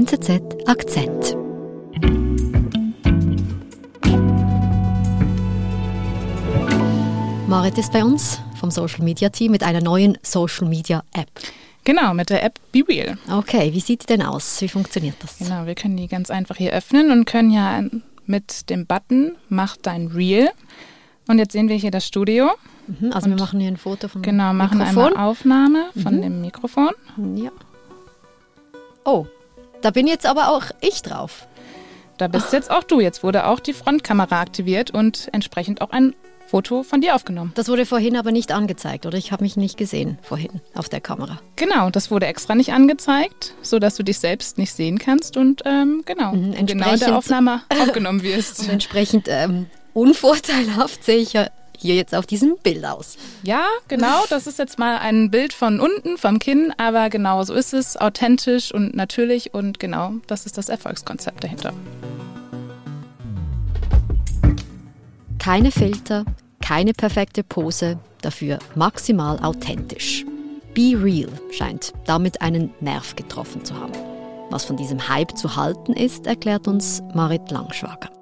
NZZ Akzent. Marit ist bei uns vom Social Media Team mit einer neuen Social Media App. Genau, mit der App Be Real. Okay, wie sieht die denn aus? Wie funktioniert das? Genau, wir können die ganz einfach hier öffnen und können ja mit dem Button Mach dein Reel. Und jetzt sehen wir hier das Studio. Mhm, also wir machen hier ein Foto von Genau, machen Mikrofon. einmal Aufnahme von Mhm. dem Mikrofon. Ja. Oh, da bin jetzt aber auch ich drauf. Da bist jetzt auch du. Jetzt wurde auch die Frontkamera aktiviert und entsprechend auch ein Foto von dir aufgenommen. Das wurde vorhin aber nicht angezeigt, oder? Ich habe mich nicht gesehen vorhin auf der Kamera. Genau, das wurde extra nicht angezeigt, sodass du dich selbst nicht sehen kannst und ähm, genau, Mhm, genau in der Aufnahme aufgenommen wirst. Und entsprechend ähm, unvorteilhaft sehe ich ja hier jetzt auf diesem Bild aus. Ja, genau. Das ist jetzt mal ein Bild von unten, vom Kinn, aber genau so ist es, authentisch und natürlich und genau, das ist das Erfolgskonzept dahinter. Keine Filter, keine perfekte Pose, dafür maximal authentisch. Be Real scheint damit einen Nerv getroffen zu haben. Was von diesem Hype zu halten ist, erklärt uns Marit Langschwager.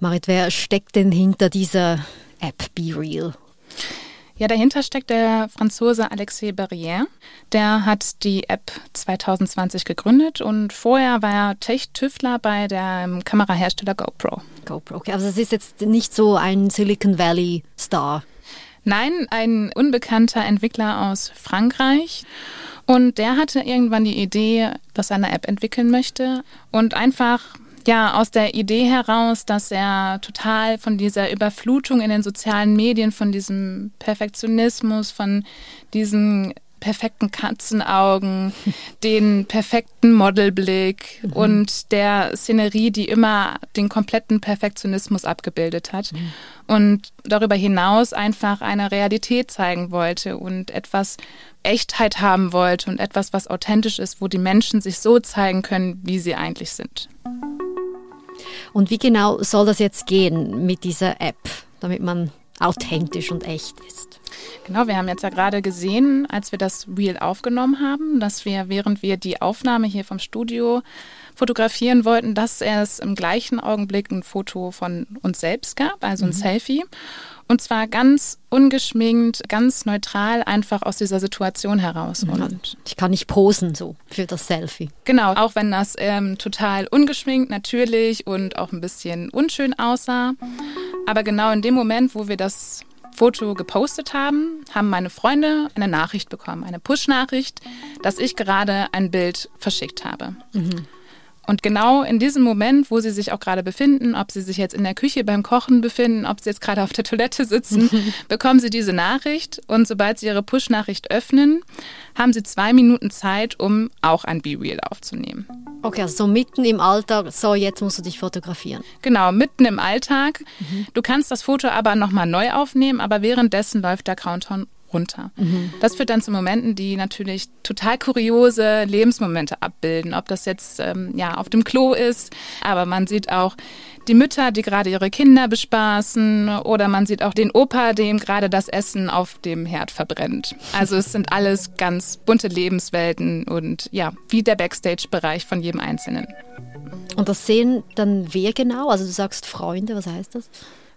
Marit, wer steckt denn hinter dieser App Be Real? Ja, dahinter steckt der Franzose Alexis Barrière. Der hat die App 2020 gegründet und vorher war er Tech-Tüftler bei dem Kamerahersteller GoPro. GoPro. Okay, also es ist jetzt nicht so ein Silicon Valley Star. Nein, ein unbekannter Entwickler aus Frankreich. Und der hatte irgendwann die Idee, dass er eine App entwickeln möchte und einfach ja aus der Idee heraus, dass er total von dieser Überflutung in den sozialen Medien, von diesem Perfektionismus, von diesen perfekten Katzenaugen, den perfekten Modelblick und der Szenerie, die immer den kompletten Perfektionismus abgebildet hat. Und darüber hinaus einfach eine Realität zeigen wollte und etwas Echtheit haben wollte und etwas, was authentisch ist, wo die Menschen sich so zeigen können, wie sie eigentlich sind. Und wie genau soll das jetzt gehen mit dieser App, damit man authentisch und echt ist? Genau, wir haben jetzt ja gerade gesehen, als wir das Reel aufgenommen haben, dass wir, während wir die Aufnahme hier vom Studio fotografieren wollten, dass es im gleichen Augenblick ein Foto von uns selbst gab, also ein Selfie. Und zwar ganz ungeschminkt, ganz neutral, einfach aus dieser Situation heraus. Und Ich kann nicht posen so für das Selfie. Genau, auch wenn das ähm, total ungeschminkt, natürlich und auch ein bisschen unschön aussah. Aber genau in dem Moment, wo wir das Foto gepostet haben, haben meine Freunde eine Nachricht bekommen, eine Push-Nachricht, dass ich gerade ein Bild verschickt habe. Und genau in diesem Moment, wo sie sich auch gerade befinden, ob sie sich jetzt in der Küche beim Kochen befinden, ob sie jetzt gerade auf der Toilette sitzen, bekommen sie diese Nachricht. Und sobald sie ihre Push-Nachricht öffnen, haben sie zwei Minuten Zeit, um auch ein B-Reel aufzunehmen. Okay, also so mitten im Alltag, so jetzt musst du dich fotografieren. Genau, mitten im Alltag. Du kannst das Foto aber nochmal neu aufnehmen, aber währenddessen läuft der Countdown runter. Das führt dann zu Momenten, die natürlich total kuriose Lebensmomente abbilden. Ob das jetzt ähm, ja auf dem Klo ist, aber man sieht auch die Mütter, die gerade ihre Kinder bespaßen, oder man sieht auch den Opa, dem gerade das Essen auf dem Herd verbrennt. Also es sind alles ganz bunte Lebenswelten und ja, wie der Backstage-Bereich von jedem Einzelnen. Und das sehen dann wer genau? Also du sagst Freunde, was heißt das?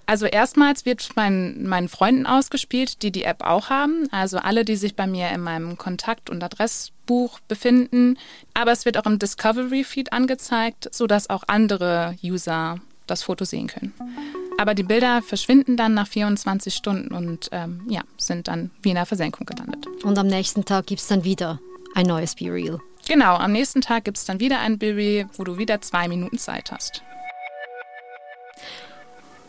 Also erstmals wird mein, meinen Freunden ausgespielt, die die App auch haben. Also alle, die sich bei mir in meinem Kontakt- und Adressbuch befinden. Aber es wird auch im Discovery-Feed angezeigt, sodass auch andere User das Foto sehen können. Aber die Bilder verschwinden dann nach 24 Stunden und ähm, ja, sind dann wie in der Versenkung gelandet. Und am nächsten Tag gibt es dann wieder ein neues Be Real. Genau, am nächsten Tag gibt es dann wieder ein Bild, wo du wieder zwei Minuten Zeit hast.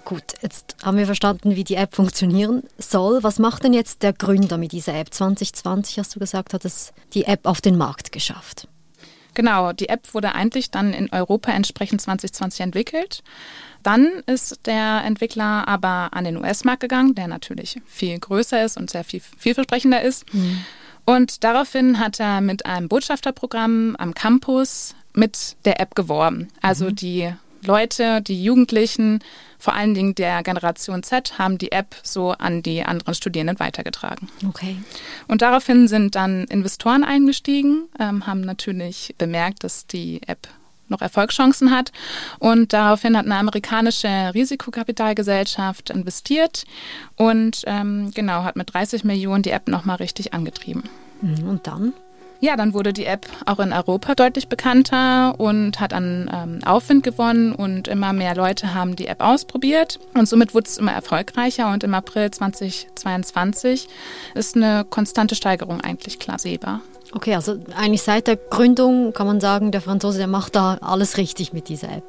Gut, jetzt haben wir verstanden, wie die App funktionieren soll. Was macht denn jetzt der Gründer mit dieser App? 2020 hast du gesagt, hat es die App auf den Markt geschafft. Genau, die App wurde eigentlich dann in Europa entsprechend 2020 entwickelt. Dann ist der Entwickler aber an den US-Markt gegangen, der natürlich viel größer ist und sehr viel vielversprechender ist. Und daraufhin hat er mit einem Botschafterprogramm am Campus mit der App geworben. Also die Leute, die Jugendlichen, vor allen Dingen der Generation Z, haben die App so an die anderen Studierenden weitergetragen. Okay. Und daraufhin sind dann Investoren eingestiegen, ähm, haben natürlich bemerkt, dass die App noch Erfolgschancen hat. Und daraufhin hat eine amerikanische Risikokapitalgesellschaft investiert und ähm, genau hat mit 30 Millionen die App nochmal richtig angetrieben. Mhm, und dann? Ja, dann wurde die App auch in Europa deutlich bekannter und hat an ähm, Aufwind gewonnen und immer mehr Leute haben die App ausprobiert und somit wurde es immer erfolgreicher und im April 2022 ist eine konstante Steigerung eigentlich klar sehbar. Okay, also eigentlich seit der Gründung kann man sagen, der Franzose, der macht da alles richtig mit dieser App.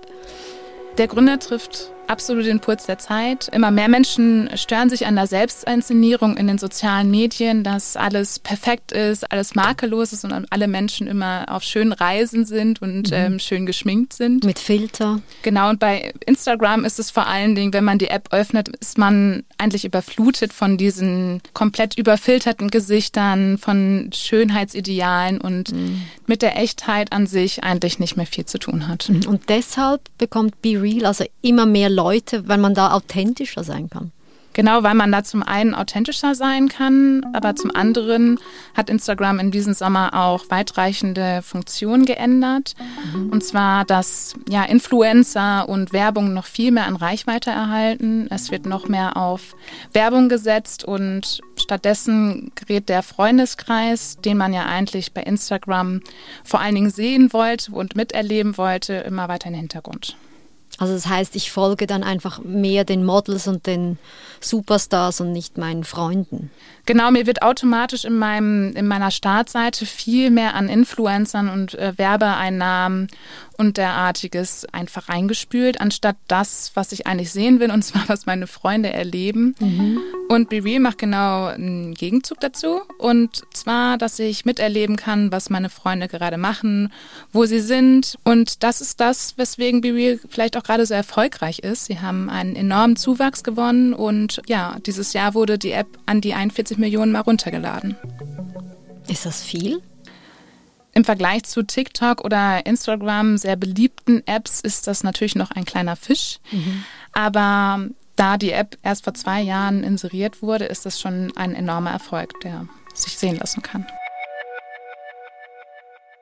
Der Gründer trifft absolut den Puls der Zeit. Immer mehr Menschen stören sich an der Selbstinszenierung in den sozialen Medien, dass alles perfekt ist, alles makellos ist und alle Menschen immer auf schönen Reisen sind und mhm. ähm, schön geschminkt sind. Mit Filter. Genau, und bei Instagram ist es vor allen Dingen, wenn man die App öffnet, ist man eigentlich überflutet von diesen komplett überfilterten Gesichtern, von Schönheitsidealen und mhm. mit der Echtheit an sich eigentlich nicht mehr viel zu tun hat. Und deshalb bekommt Be Real also immer mehr Leute, weil man da authentischer sein kann. Genau, weil man da zum einen authentischer sein kann, aber zum anderen hat Instagram in diesem Sommer auch weitreichende Funktionen geändert. Mhm. Und zwar, dass ja, Influencer und Werbung noch viel mehr an Reichweite erhalten. Es wird noch mehr auf Werbung gesetzt und stattdessen gerät der Freundeskreis, den man ja eigentlich bei Instagram vor allen Dingen sehen wollte und miterleben wollte, immer weiter in den Hintergrund. Also das heißt, ich folge dann einfach mehr den Models und den Superstars und nicht meinen Freunden. Genau, mir wird automatisch in, meinem, in meiner Startseite viel mehr an Influencern und äh, Werbeeinnahmen und derartiges einfach reingespült, anstatt das, was ich eigentlich sehen will, und zwar was meine Freunde erleben. Mhm. Und Be Real macht genau einen Gegenzug dazu. Und zwar, dass ich miterleben kann, was meine Freunde gerade machen, wo sie sind. Und das ist das, weswegen Be Real vielleicht auch gerade so erfolgreich ist. Sie haben einen enormen Zuwachs gewonnen und ja, dieses Jahr wurde die App an die 41 Millionen mal runtergeladen. Ist das viel? Im Vergleich zu TikTok oder Instagram, sehr beliebten Apps, ist das natürlich noch ein kleiner Fisch. Mhm. Aber da die App erst vor zwei Jahren inseriert wurde, ist das schon ein enormer Erfolg, der sich sehen lassen kann.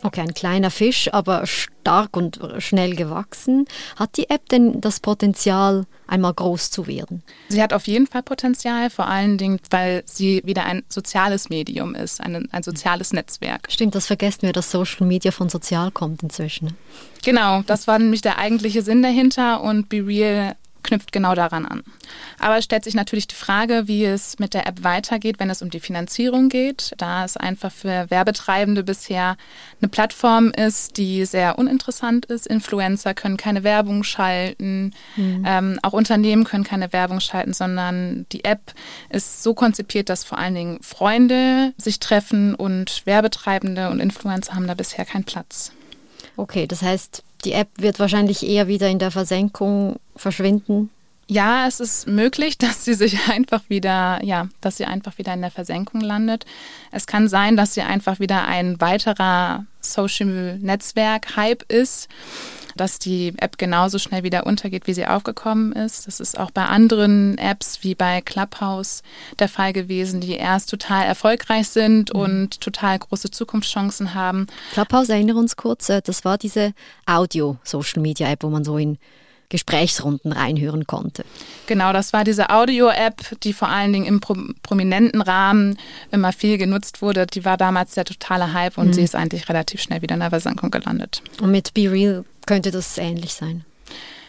Okay, ein kleiner Fisch, aber stark und schnell gewachsen. Hat die App denn das Potenzial, einmal groß zu werden? Sie hat auf jeden Fall Potenzial, vor allen Dingen, weil sie wieder ein soziales Medium ist, ein, ein soziales Netzwerk. Stimmt, das vergessen wir, dass Social Media von sozial kommt inzwischen. Genau, das war nämlich der eigentliche Sinn dahinter und Be Real knüpft genau daran an. Aber es stellt sich natürlich die Frage, wie es mit der App weitergeht, wenn es um die Finanzierung geht, da es einfach für Werbetreibende bisher eine Plattform ist, die sehr uninteressant ist. Influencer können keine Werbung schalten, mhm. ähm, auch Unternehmen können keine Werbung schalten, sondern die App ist so konzipiert, dass vor allen Dingen Freunde sich treffen und Werbetreibende und Influencer haben da bisher keinen Platz. Okay, das heißt, die App wird wahrscheinlich eher wieder in der Versenkung verschwinden. Ja, es ist möglich, dass sie sich einfach wieder, ja, dass sie einfach wieder in der Versenkung landet. Es kann sein, dass sie einfach wieder ein weiterer Social Netzwerk Hype ist dass die App genauso schnell wieder untergeht, wie sie aufgekommen ist. Das ist auch bei anderen Apps wie bei Clubhouse der Fall gewesen, die erst total erfolgreich sind mhm. und total große Zukunftschancen haben. Clubhouse, erinnere uns kurz, äh, das war diese Audio-Social-Media-App, wo man so in Gesprächsrunden reinhören konnte. Genau, das war diese Audio-App, die vor allen Dingen im pro prominenten Rahmen immer viel genutzt wurde. Die war damals der totale Hype und mhm. sie ist eigentlich relativ schnell wieder in der Versenkung gelandet. Und mit Be Real könnte das ähnlich sein.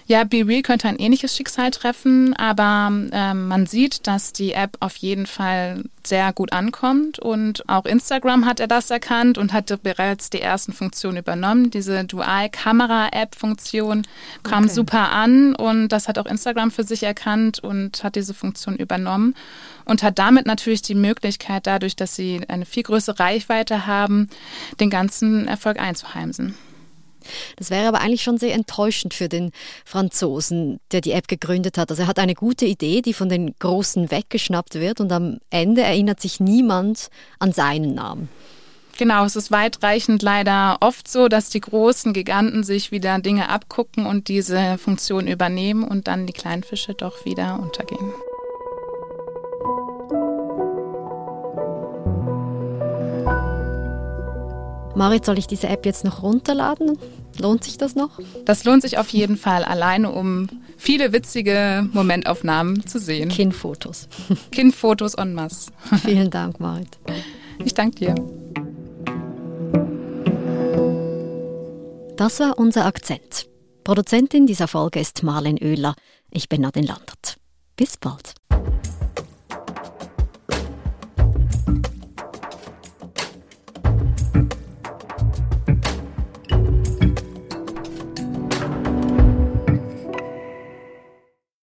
Ja, Be Real könnte ein ähnliches Schicksal treffen, aber ähm, man sieht, dass die App auf jeden Fall sehr gut ankommt und auch Instagram hat er das erkannt und hatte bereits die ersten Funktionen übernommen. Diese Dual-Kamera-App-Funktion kam okay. super an und das hat auch Instagram für sich erkannt und hat diese Funktion übernommen und hat damit natürlich die Möglichkeit, dadurch, dass sie eine viel größere Reichweite haben, den ganzen Erfolg einzuheimsen. Das wäre aber eigentlich schon sehr enttäuschend für den Franzosen, der die App gegründet hat. Also er hat eine gute Idee, die von den Großen weggeschnappt wird und am Ende erinnert sich niemand an seinen Namen. Genau, es ist weitreichend leider oft so, dass die großen Giganten sich wieder Dinge abgucken und diese Funktion übernehmen und dann die kleinen Fische doch wieder untergehen. Marit, soll ich diese App jetzt noch runterladen? Lohnt sich das noch? Das lohnt sich auf jeden Fall, alleine um viele witzige Momentaufnahmen zu sehen. Kindfotos. Kindfotos en masse. Vielen Dank, Marit. Ich danke dir. Das war unser Akzent. Produzentin dieser Folge ist Marlen Oehler. Ich bin Nadine Landert. Bis bald.